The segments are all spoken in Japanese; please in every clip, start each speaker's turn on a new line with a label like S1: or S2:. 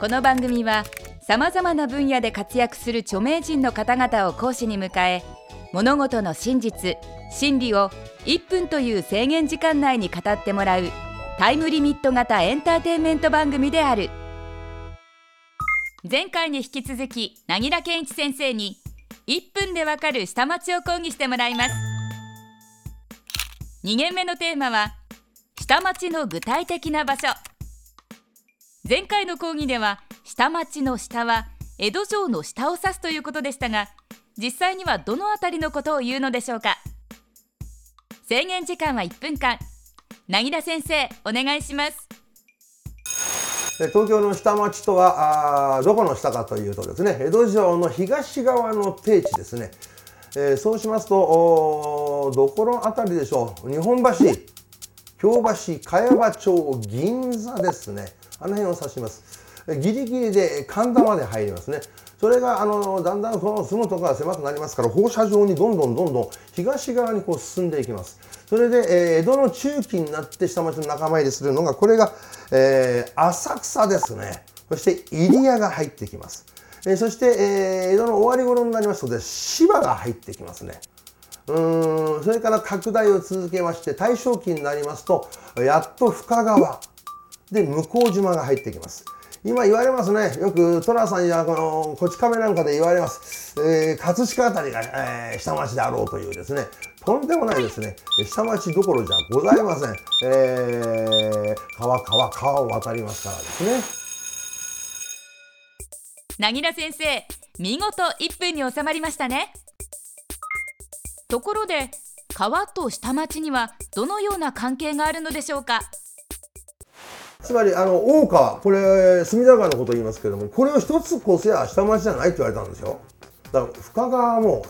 S1: この番組はさまざまな分野で活躍する著名人の方々を講師に迎え物事の真実真理を1分という制限時間内に語ってもらうタイムリミット型エンターテインメント番組である。前回に引き続き凪良健一先生に1分でわかる下町を講義してもらいます。2限目のテーマは下町の具体的な場所。前回の講義では下町の下は江戸城の下を指すということでしたが実際にはどのあたりのことを言うのでしょうか。制限時間は1分間。凪田先生お願いします。
S2: 東京の下町とはあどこの下かというとですね江戸城の東側の低地ですね、えー、そうしますとどこの辺りでしょう。日本橋京橋茅場町銀座ですね。あの辺を指します。ギリギリで神田まで入りますね。それがあのだんだんその住むところが狭くなりますから放射状にどんどんどんどん東側にこう進んでいきます。それで、えー、江戸の中期になって下町の仲間入りするのがこれが、えー、浅草ですね。そして入谷が入ってきます。えー、そして、え、江戸の終わり頃になりますとで芝が入ってきますね。うんそれから拡大を続けまして大正期になりますとやっと深川で向島が入ってきます。今言われますね。よく寅さんやこのこち亀なんかで言われます、えー、葛飾あたりが、えー、下町であろうというですね。とんでもないですね。下町どころじゃございません、えー、川川川を渡りますからですね。
S1: 凪良先生見事1分に収まりましたね。ところで川と下町にはどのような関係があるのでしょうか？
S2: つまりあの大川これ隅田川のことを言いますけどもこれを一つ越せば下町じゃないって言われたんですよだから深川も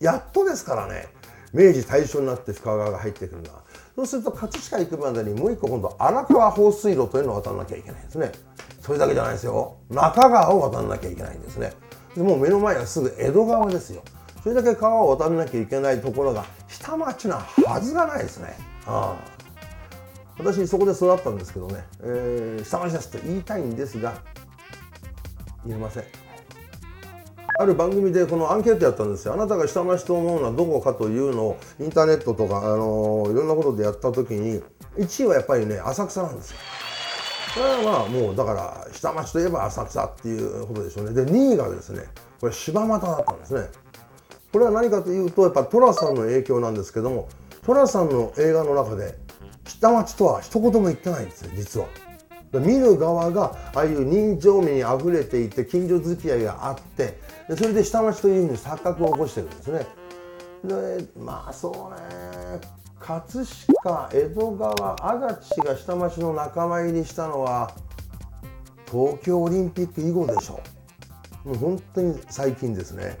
S2: やっとですからね明治大正になって深川が入ってくるのは。そうすると葛飾行くまでにもう一個今度荒川放水路というのを渡らなきゃいけないんですね。それだけじゃないですよ。中川を渡らなきゃいけないんですね。でもう目の前はすぐ江戸川ですよ。それだけ川を渡らなきゃいけないところが下町なはずがないですね。ああ。私そこで育ったんですけどね、えー、下町ですと言いたいんですが言えません。ある番組でこのアンケートやったんですよ。あなたが下町と思うのはどこかというのをインターネットとか、あのー、いろんなことでやった時に1位はやっぱりね浅草なんですよ。これはまあもうだから下町といえば浅草っていうことでしょうね。で2位がですねこれ柴又だったんですね。これは何かというとやっぱ寅さんの影響なんですけども寅さんの映画の中で下町とは一言も言ってないんですよ実は。見る側がああいう人情味にあふれていて近所付き合いがあってでそれで下町というふうに錯覚を起こしてるんですね。でまあそうね葛飾江戸川足立が下町の仲間入りしたのは東京オリンピック以後でしょう。もう本当に最近ですね。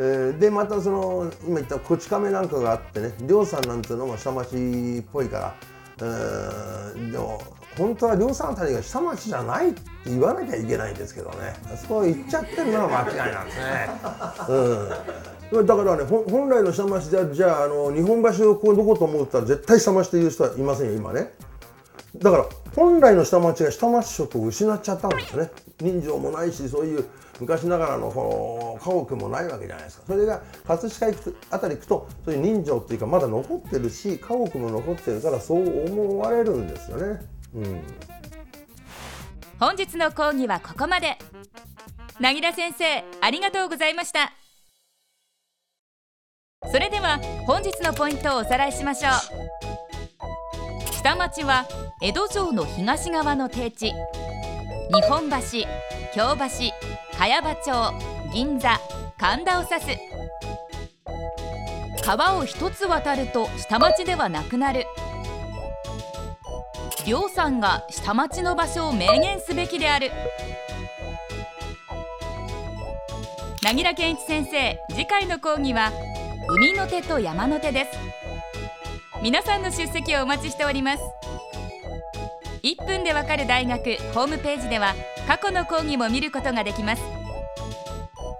S2: でまたその今言ったこち亀なんかがあってね亮さんなんていうのも下町っぽいから、でも本当は亮さんあたりが下町じゃないって言わなきゃいけないんですけどねそこ言っちゃってるのは間違いなんですね。うん、だからね本来の下町じゃじゃああの日本橋をこうどこと思ったら絶対下町という人はいませんよ今ね。だから本来の下町が下町色を失っちゃったんですね。人情もないしそういう昔ながらのこの家屋もないわけじゃないですか。それが葛飾あたり行くとそういう人情っていうかまだ残ってるし家屋も残ってるからそう思われるんですよね。うん、
S1: 本日の講義はここまで。凪田先生ありがとうございました。それでは本日のポイントをおさらいしましょう。下町は江戸城の東側の低地。日本橋京橋茅場町銀座神田を指す。川を一つ渡ると下町ではなくなる。亮さんが下町の場所を明言すべきである。凪良健一先生次回の講義は海の手と山の手です。皆さんの出席をお待ちしております。1分でわかる大学ホームページでは過去の講義も見ることができます。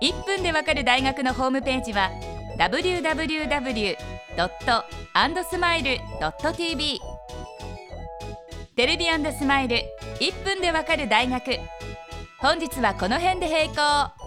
S1: 1分でわかる大学のホームページは www.andsmile.tv テレビスマイル1分でわかる大学。本日はこの辺で閉校。